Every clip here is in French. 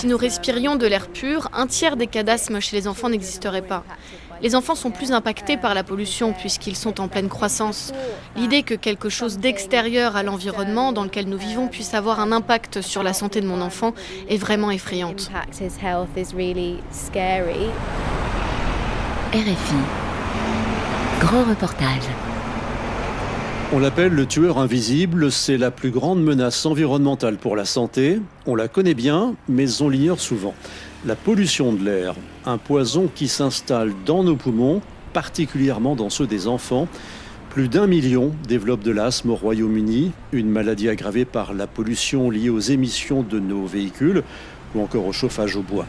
Si nous respirions de l'air pur, un tiers des cas d'asthme chez les enfants n'existerait pas. Les enfants sont plus impactés par la pollution puisqu'ils sont en pleine croissance. L'idée que quelque chose d'extérieur à l'environnement dans lequel nous vivons puisse avoir un impact sur la santé de mon enfant est vraiment effrayante. RFI. Grand reportage. On l'appelle le tueur invisible, c'est la plus grande menace environnementale pour la santé. On la connaît bien, mais on l'ignore souvent. La pollution de l'air, un poison qui s'installe dans nos poumons, particulièrement dans ceux des enfants. Plus d'un million développent de l'asthme au Royaume-Uni, une maladie aggravée par la pollution liée aux émissions de nos véhicules ou encore au chauffage au bois.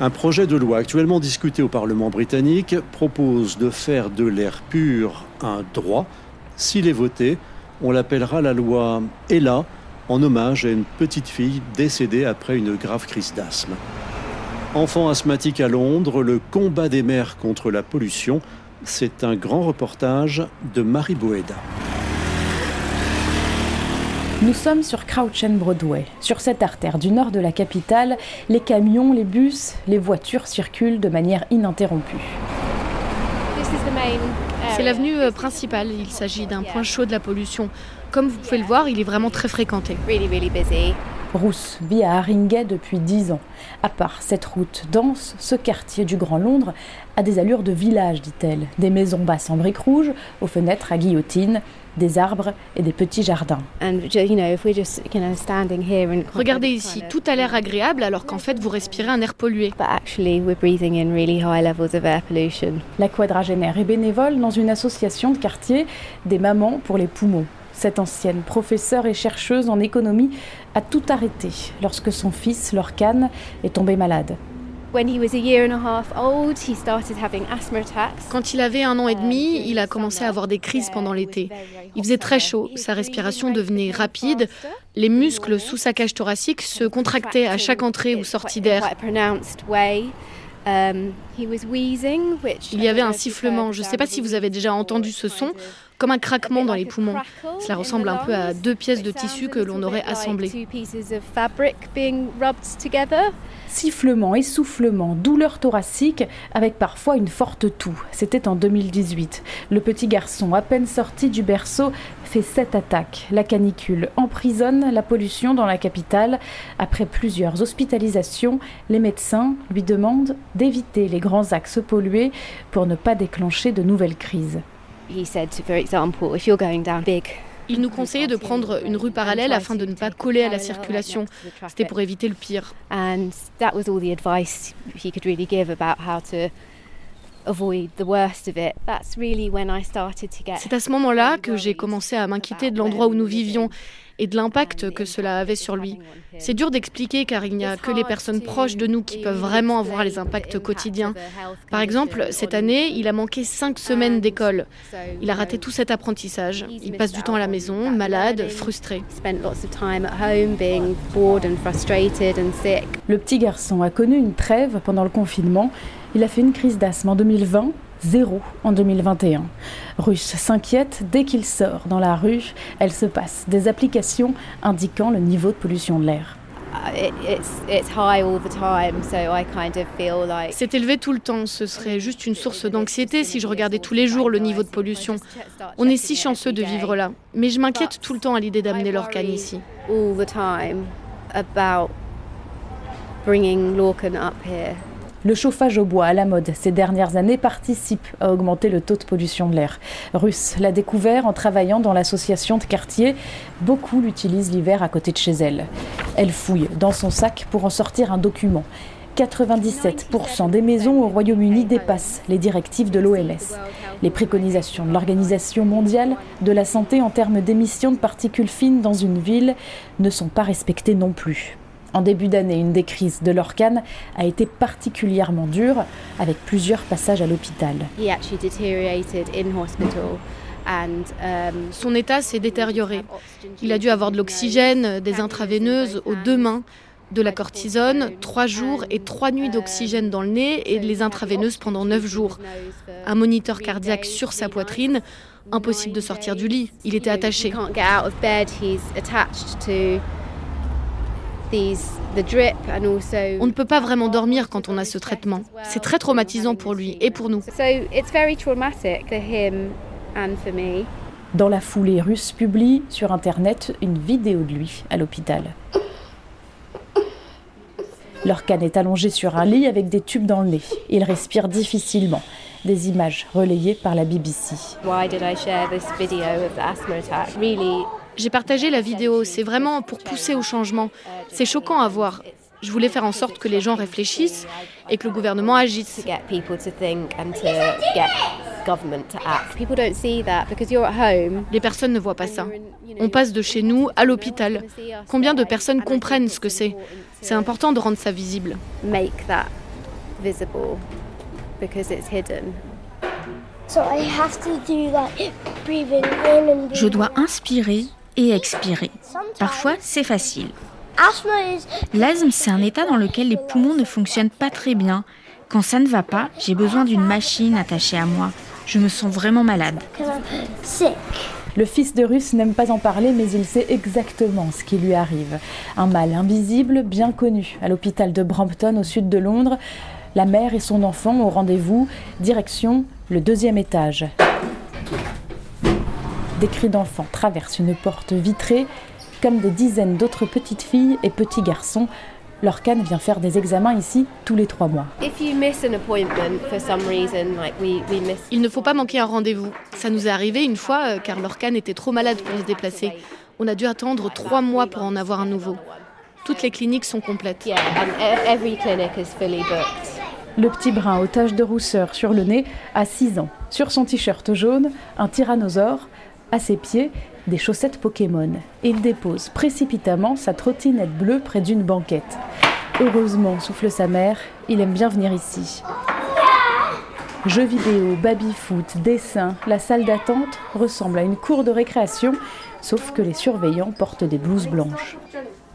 Un projet de loi actuellement discuté au Parlement britannique propose de faire de l'air pur un droit s'il est voté, on l'appellera la loi Ella en hommage à une petite fille décédée après une grave crise d'asthme. Enfant asthmatique à Londres, le combat des mères contre la pollution, c'est un grand reportage de Marie Boeda. Nous sommes sur Crouch End Broadway. Sur cette artère du nord de la capitale, les camions, les bus, les voitures circulent de manière ininterrompue. C'est l'avenue euh, principale. Il s'agit d'un point chaud de la pollution. Comme vous pouvez le voir, il est vraiment très fréquenté. Rousse vit à Haringey depuis 10 ans. À part cette route dense, ce quartier du Grand Londres a des allures de village, dit-elle. Des maisons basses en briques rouges, aux fenêtres à guillotine, des arbres et des petits jardins. Regardez ici, tout a l'air agréable alors qu'en fait vous respirez un air pollué. La quadragénaire est bénévole dans une association de quartier des mamans pour les poumons. Cette ancienne professeure et chercheuse en économie a tout arrêté lorsque son fils, Lorcan, est tombé malade. Quand il avait un an et demi, il a commencé à avoir des crises pendant l'été. Il faisait très chaud, sa respiration devenait rapide, les muscles sous sa cage thoracique se contractaient à chaque entrée ou sortie d'air. Il y avait un sifflement, je ne sais pas si vous avez déjà entendu ce son, comme un craquement dans les poumons. Cela ressemble un peu à deux pièces de tissu que l'on aurait assemblées. Sifflement, essoufflement, douleur thoracique, avec parfois une forte toux. C'était en 2018. Le petit garçon, à peine sorti du berceau, fait sept attaques. La canicule emprisonne la pollution dans la capitale. Après plusieurs hospitalisations, les médecins lui demandent d'éviter les grands axes pollués pour ne pas déclencher de nouvelles crises. Il nous conseillait de prendre une rue parallèle afin de ne pas coller à la circulation. C'était pour éviter le pire. C'est à ce moment-là que j'ai commencé à m'inquiéter de l'endroit où nous vivions et de l'impact que cela avait sur lui. C'est dur d'expliquer car il n'y a que les personnes proches de nous qui peuvent vraiment avoir les impacts quotidiens. Par exemple, cette année, il a manqué cinq semaines d'école. Il a raté tout cet apprentissage. Il passe du temps à la maison, malade, frustré. Le petit garçon a connu une trêve pendant le confinement. Il a fait une crise d'asthme en 2020 zéro en 2021. Russe s'inquiète dès qu'il sort dans la rue, elle se passe des applications indiquant le niveau de pollution de l'air. C'est élevé tout le temps, ce serait juste une source d'anxiété si je regardais tous les jours le niveau de pollution. On est si chanceux de vivre là, mais je m'inquiète tout le temps à l'idée d'amener leur canne ici. Le chauffage au bois à la mode ces dernières années participe à augmenter le taux de pollution de l'air. Russe l'a découvert en travaillant dans l'association de quartier. Beaucoup l'utilisent l'hiver à côté de chez elle. Elle fouille dans son sac pour en sortir un document. 97% des maisons au Royaume-Uni dépassent les directives de l'OMS. Les préconisations de l'Organisation mondiale de la santé en termes d'émissions de particules fines dans une ville ne sont pas respectées non plus. En début d'année, une des crises de l'Orcan a été particulièrement dure, avec plusieurs passages à l'hôpital. Um, Son état s'est détérioré. Il a dû avoir de l'oxygène, des intraveineuses aux deux mains, de la cortisone, trois jours et trois nuits d'oxygène dans le nez et les intraveineuses pendant neuf jours. Un moniteur cardiaque sur sa poitrine, impossible de sortir du lit. Il était attaché. On ne peut pas vraiment dormir quand on a ce traitement. C'est très traumatisant pour lui et pour nous. Dans la foulée, Russe publie sur Internet une vidéo de lui à l'hôpital. Lorcan est allongé sur un lit avec des tubes dans le nez. Il respire difficilement. Des images relayées par la BBC. J'ai partagé la vidéo, c'est vraiment pour pousser au changement. C'est choquant à voir. Je voulais faire en sorte que les gens réfléchissent et que le gouvernement agisse. Les personnes ne voient pas ça. On passe de chez nous à l'hôpital. Combien de personnes comprennent ce que c'est? C'est important de rendre ça visible. Je dois inspirer et expirer. Parfois, c'est facile. L'asthme, c'est un état dans lequel les poumons ne fonctionnent pas très bien. Quand ça ne va pas, j'ai besoin d'une machine attachée à moi. Je me sens vraiment malade. Le fils de Russe n'aime pas en parler, mais il sait exactement ce qui lui arrive. Un mal invisible, bien connu, à l'hôpital de Brampton, au sud de Londres. La mère et son enfant au rendez-vous, direction le deuxième étage. Des cris d'enfants traversent une porte vitrée, comme des dizaines d'autres petites filles et petits garçons. Leur canne vient faire des examens ici tous les trois mois. Il ne faut pas manquer un rendez-vous. Ça nous est arrivé une fois euh, car leur canne était trop malade pour se déplacer. On a dû attendre trois mois pour en avoir un nouveau. Toutes les cliniques sont complètes. Le petit brun aux taches de rousseur sur le nez a 6 ans. Sur son t-shirt jaune, un tyrannosaure à ses pieds, des chaussettes Pokémon. Il dépose précipitamment sa trottinette bleue près d'une banquette. Heureusement, souffle sa mère, il aime bien venir ici. Jeux vidéo, baby-foot, dessin, la salle d'attente ressemble à une cour de récréation, sauf que les surveillants portent des blouses blanches.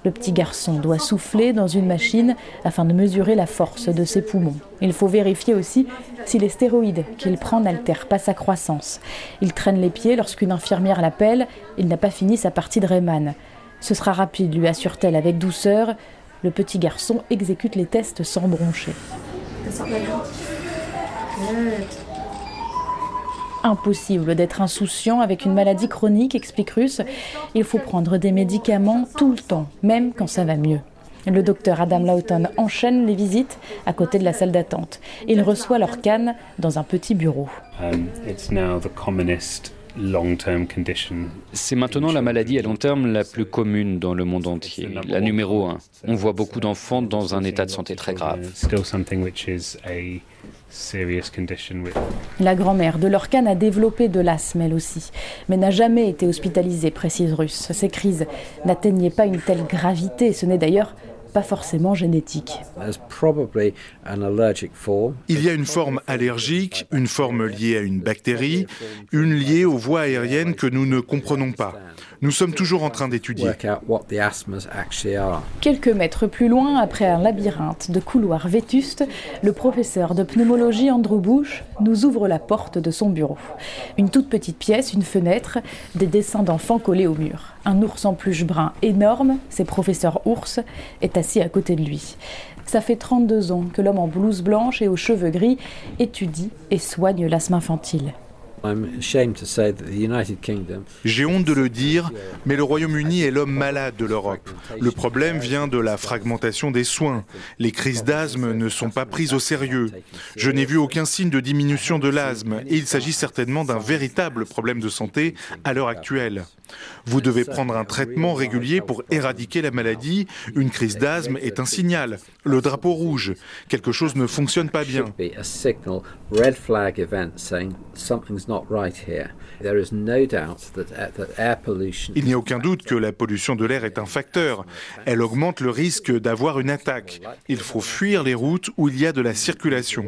Le petit garçon doit souffler dans une machine afin de mesurer la force de ses poumons. Il faut vérifier aussi si les stéroïdes qu'il prend n'altèrent pas sa croissance. Il traîne les pieds lorsqu'une infirmière l'appelle. Il n'a pas fini sa partie de Rayman. Ce sera rapide, lui assure-t-elle avec douceur. Le petit garçon exécute les tests sans broncher. Impossible d'être insouciant avec une maladie chronique, explique Russe. Il faut prendre des médicaments tout le temps, même quand ça va mieux. Le docteur Adam Lawton enchaîne les visites à côté de la salle d'attente. Il reçoit leur canne dans un petit bureau. Um, C'est maintenant la maladie à long terme la plus commune dans le monde entier, la numéro un. On voit beaucoup d'enfants dans un état de santé très grave. La grand-mère de Lorcan a développé de l'asthme elle aussi, mais n'a jamais été hospitalisée, précise Russe. Ces crises n'atteignaient pas une telle gravité, ce n'est d'ailleurs pas forcément génétique. Il y a une forme allergique, une forme liée à une bactérie, une liée aux voies aériennes que nous ne comprenons pas. Nous sommes toujours en train d'étudier. Quelques mètres plus loin, après un labyrinthe de couloirs vétustes, le professeur de pneumologie Andrew Bush nous ouvre la porte de son bureau. Une toute petite pièce, une fenêtre, des dessins d'enfants collés au mur. Un ours en peluche brun énorme, c'est professeur ours, est assis à côté de lui. Ça fait 32 ans que l'homme en blouse blanche et aux cheveux gris étudie et soigne l'asthme infantile. J'ai honte de le dire, mais le Royaume-Uni est l'homme malade de l'Europe. Le problème vient de la fragmentation des soins. Les crises d'asthme ne sont pas prises au sérieux. Je n'ai vu aucun signe de diminution de l'asthme et il s'agit certainement d'un véritable problème de santé à l'heure actuelle. Vous devez prendre un traitement régulier pour éradiquer la maladie. Une crise d'asthme est un signal, le drapeau rouge. Quelque chose ne fonctionne pas bien. Il n'y a aucun doute que la pollution de l'air est un facteur. Elle augmente le risque d'avoir une attaque. Il faut fuir les routes où il y a de la circulation.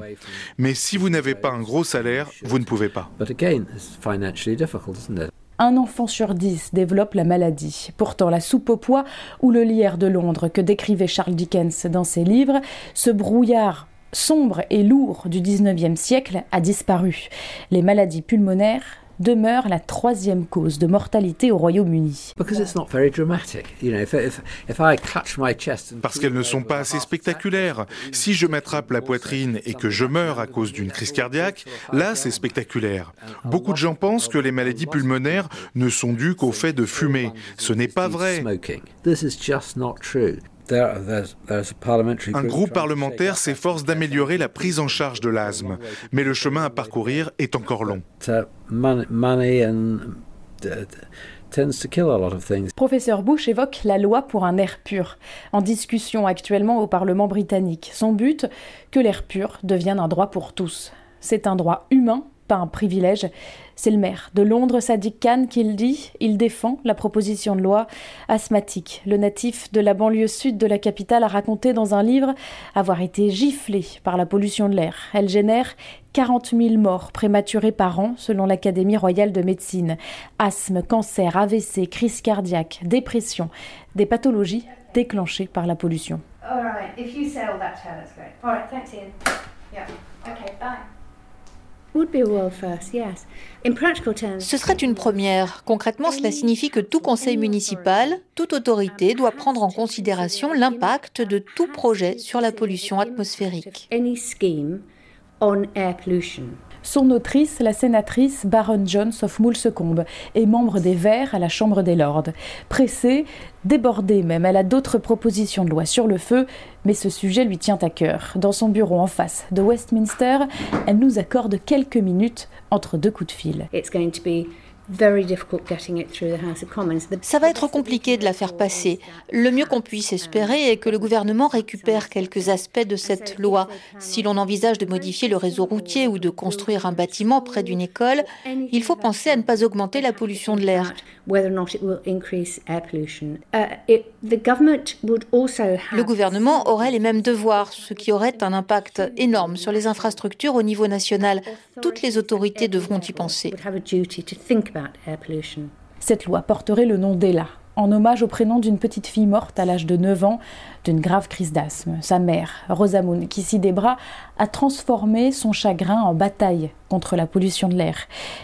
Mais si vous n'avez pas un gros salaire, vous ne pouvez pas. Un enfant sur dix développe la maladie. Pourtant, la soupe au pois ou le lierre de Londres que décrivait Charles Dickens dans ses livres, ce brouillard sombre et lourd du XIXe siècle a disparu. Les maladies pulmonaires demeure la troisième cause de mortalité au Royaume-Uni. Parce qu'elles ne sont pas assez spectaculaires. Si je m'attrape la poitrine et que je meurs à cause d'une crise cardiaque, là c'est spectaculaire. Beaucoup de gens pensent que les maladies pulmonaires ne sont dues qu'au fait de fumer. Ce n'est pas vrai. Un groupe parlementaire s'efforce d'améliorer la prise en charge de l'asthme, mais le chemin à parcourir est encore long. Professeur Bush évoque la loi pour un air pur, en discussion actuellement au Parlement britannique. Son but, que l'air pur devienne un droit pour tous. C'est un droit humain pas un privilège. C'est le maire de Londres, Sadiq Khan, qui le dit. Il défend la proposition de loi asthmatique. Le natif de la banlieue sud de la capitale a raconté dans un livre avoir été giflé par la pollution de l'air. Elle génère 40 000 morts prématurées par an, selon l'Académie royale de médecine. Asthme, cancer, AVC, crise cardiaque, dépression, des pathologies déclenchées par la pollution. Ce serait une première. Concrètement, cela signifie que tout conseil municipal, toute autorité doit prendre en considération l'impact de tout projet sur la pollution atmosphérique. Son autrice, la sénatrice Baron Jones of Moulsecombe, est membre des Verts à la Chambre des Lords. Pressée, débordée même, elle a d'autres propositions de loi sur le feu, mais ce sujet lui tient à cœur. Dans son bureau en face de Westminster, elle nous accorde quelques minutes entre deux coups de fil. Ça va être compliqué de la faire passer. Le mieux qu'on puisse espérer est que le gouvernement récupère quelques aspects de cette loi. Si l'on envisage de modifier le réseau routier ou de construire un bâtiment près d'une école, il faut penser à ne pas augmenter la pollution de l'air. Le gouvernement aurait les mêmes devoirs, ce qui aurait un impact énorme sur les infrastructures au niveau national. Toutes les autorités devront y penser. Cette loi porterait le nom d'Ella, en hommage au prénom d'une petite fille morte à l'âge de 9 ans d'une grave crise d'asthme. Sa mère, Rosamund Kissi-Debra, a transformé son chagrin en bataille contre la pollution de l'air.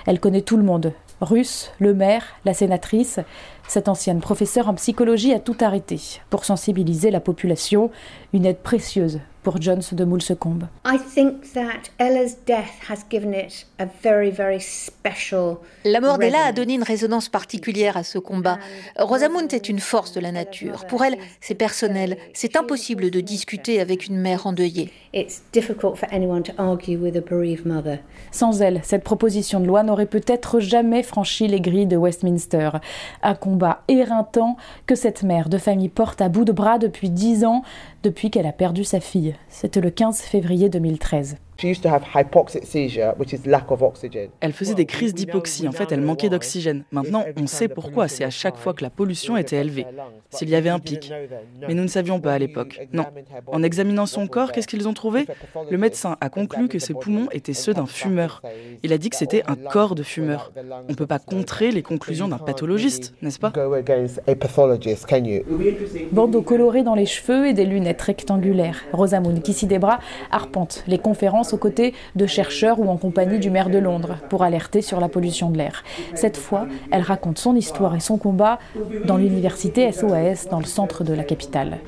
Elle connaît tout le monde, Russe, le maire, la sénatrice. Cette ancienne professeure en psychologie a tout arrêté pour sensibiliser la population, une aide précieuse pour Jones de Moulsecombe. La mort d'Ella a donné une résonance particulière à ce combat. Rosamund est une force de la nature. Pour elle, c'est personnel. C'est impossible de discuter avec une mère endeuillée. Sans elle, cette proposition de loi n'aurait peut-être jamais franchi les grilles de Westminster. Un combat éreintant que cette mère de famille porte à bout de bras depuis dix ans, depuis qu'elle a perdu sa fille. C'était le 15 février 2013. Elle faisait des crises d'hypoxie. En fait, elle manquait d'oxygène. Maintenant, on sait pourquoi. C'est à chaque fois que la pollution était élevée. S'il y avait un pic. Mais nous ne savions pas à l'époque. Non. En examinant son corps, qu'est-ce qu'ils ont trouvé? Le médecin a conclu que ses poumons étaient ceux d'un fumeur. Il a dit que c'était un corps de fumeur. On ne peut pas contrer les conclusions d'un pathologiste, n'est-ce pas? Bandeau coloré dans les cheveux et des lunettes rectangulaires. Rosamund Kissi-Debra arpente les conférences aux côtés de chercheurs ou en compagnie du maire de Londres pour alerter sur la pollution de l'air. Cette fois, elle raconte son histoire et son combat dans l'université SOAS dans le centre de la capitale.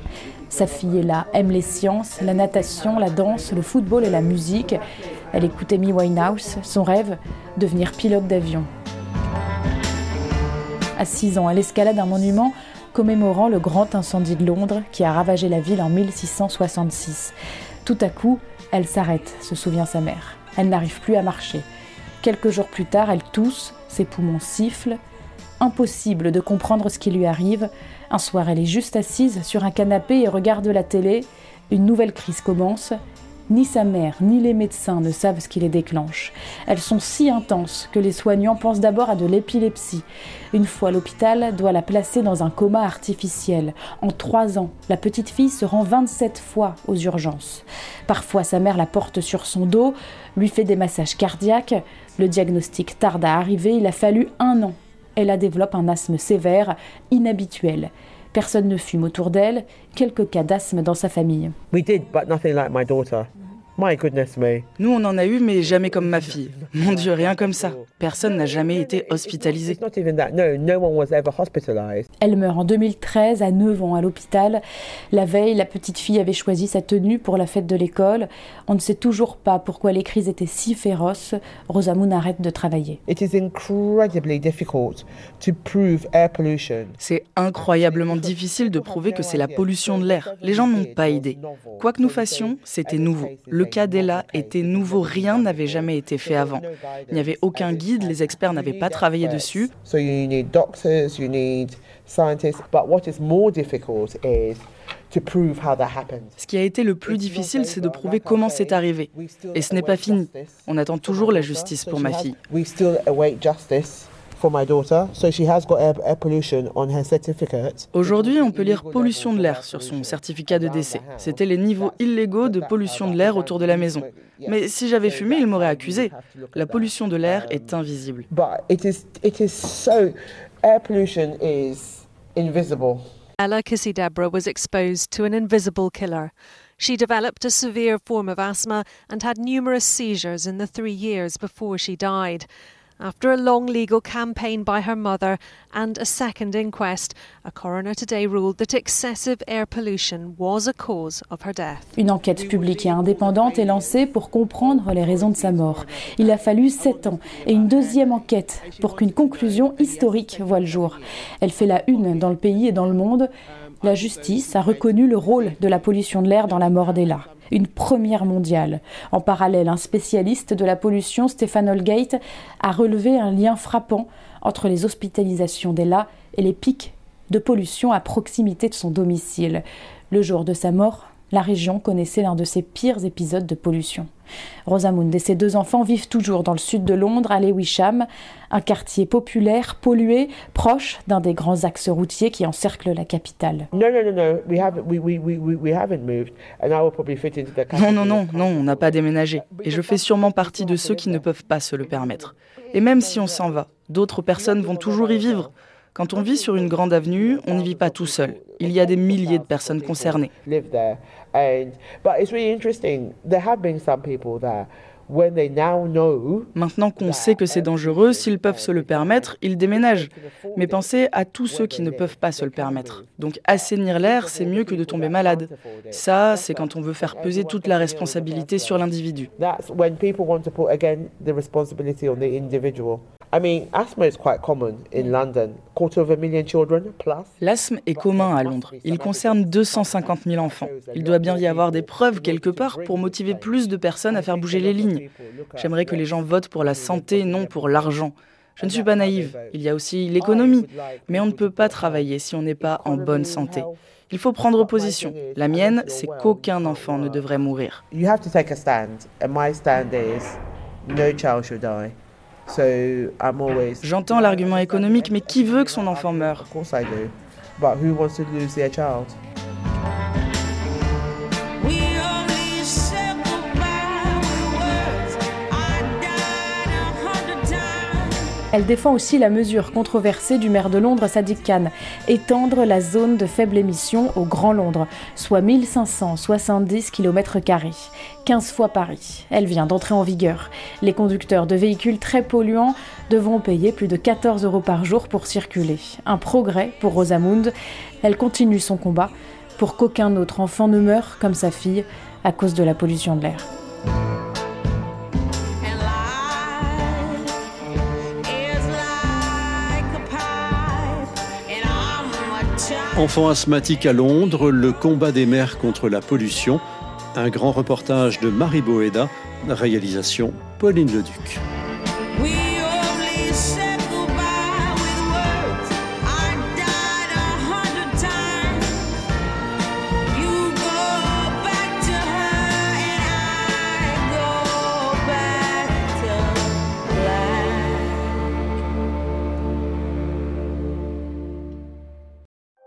Sa fille là, aime les sciences, la natation, la danse, le football et la musique. Elle écoute Amy Winehouse, son rêve, devenir pilote d'avion. À 6 ans, elle escalade un monument commémorant le grand incendie de Londres qui a ravagé la ville en 1666. Tout à coup, elle s'arrête, se souvient sa mère. Elle n'arrive plus à marcher. Quelques jours plus tard, elle tousse, ses poumons sifflent. Impossible de comprendre ce qui lui arrive. Un soir, elle est juste assise sur un canapé et regarde la télé. Une nouvelle crise commence. Ni sa mère, ni les médecins ne savent ce qui les déclenche. Elles sont si intenses que les soignants pensent d'abord à de l'épilepsie. Une fois l'hôpital doit la placer dans un coma artificiel. En trois ans, la petite fille se rend 27 fois aux urgences. Parfois, sa mère la porte sur son dos, lui fait des massages cardiaques. Le diagnostic tarde à arriver, il a fallu un an. Elle a développé un asthme sévère, inhabituel. Personne ne fume autour d'elle, quelques cas d'asthme dans sa famille. Nous, on en a eu, mais jamais comme ma fille. Mon Dieu, rien comme ça. Personne n'a jamais été hospitalisé. Elle meurt en 2013 à 9 ans à l'hôpital. La veille, la petite fille avait choisi sa tenue pour la fête de l'école. On ne sait toujours pas pourquoi les crises étaient si féroces. Rosamund arrête de travailler. C'est incroyablement difficile de prouver que c'est la pollution de l'air. Les gens n'ont pas idée. Quoi que nous fassions, c'était nouveau. Le cas d'Ella était nouveau, rien n'avait jamais été fait avant. Il n'y avait aucun guide, les experts n'avaient pas travaillé dessus. Ce qui a été le plus difficile, c'est de prouver comment c'est arrivé. Et ce n'est pas fini. On attend toujours la justice pour ma fille. Aujourd'hui, on peut lire pollution de l'air sur son certificat de décès. C'était les niveaux illégaux de pollution de l'air autour de la maison. Mais si j'avais fumé, il m'aurait accusé. La pollution de l'air est invisible. Ella Kissy Deborah was exposed to an invisible killer. She developed a severe form of asthma and had numerous seizures in the three years before she died. After a long legal campaign by her mother and a second inquest, a coroner today ruled that excessive air pollution was a cause of her death. Une enquête publique et indépendante est lancée pour comprendre les raisons de sa mort. Il a fallu sept ans et une deuxième enquête pour qu'une conclusion historique voie le jour. Elle fait la une dans le pays et dans le monde. La justice a reconnu le rôle de la pollution de l'air dans la mort d'Ella une première mondiale. En parallèle, un spécialiste de la pollution, Stéphane Holgate, a relevé un lien frappant entre les hospitalisations d'Ella et les pics de pollution à proximité de son domicile. Le jour de sa mort, la région connaissait l'un de ses pires épisodes de pollution. Rosamund et ses deux enfants vivent toujours dans le sud de Londres, à Lewisham, un quartier populaire, pollué, proche d'un des grands axes routiers qui encerclent la capitale. Non, non, non, non, on n'a pas déménagé. Et je fais sûrement partie de ceux qui ne peuvent pas se le permettre. Et même si on s'en va, d'autres personnes vont toujours y vivre. Quand on vit sur une grande avenue, on n'y vit pas tout seul. Il y a des milliers de personnes concernées. Maintenant qu'on sait que c'est dangereux, s'ils peuvent se le permettre, ils déménagent. Mais pensez à tous ceux qui ne peuvent pas se le permettre. Donc assainir l'air, c'est mieux que de tomber malade. Ça, c'est quand on veut faire peser toute la responsabilité sur l'individu. L'asthme est commun à Londres. Il concerne 250 000 enfants. Il doit bien y avoir des preuves quelque part pour motiver plus de personnes à faire bouger les lignes. J'aimerais que les gens votent pour la santé, non pour l'argent. Je ne suis pas naïve. Il y a aussi l'économie. Mais on ne peut pas travailler si on n'est pas en bonne santé. Il faut prendre position. La mienne, c'est qu'aucun enfant ne devrait mourir. J'entends l'argument économique, mais qui veut que son enfant meure? Elle défend aussi la mesure controversée du maire de Londres, Sadiq Khan, étendre la zone de faible émission au Grand Londres, soit 1570 km, 15 fois Paris. Elle vient d'entrer en vigueur. Les conducteurs de véhicules très polluants devront payer plus de 14 euros par jour pour circuler. Un progrès pour Rosamund. Elle continue son combat pour qu'aucun autre enfant ne meure comme sa fille à cause de la pollution de l'air. Enfant asthmatique à Londres, le combat des mères contre la pollution. Un grand reportage de Marie Boeda, réalisation Pauline Leduc.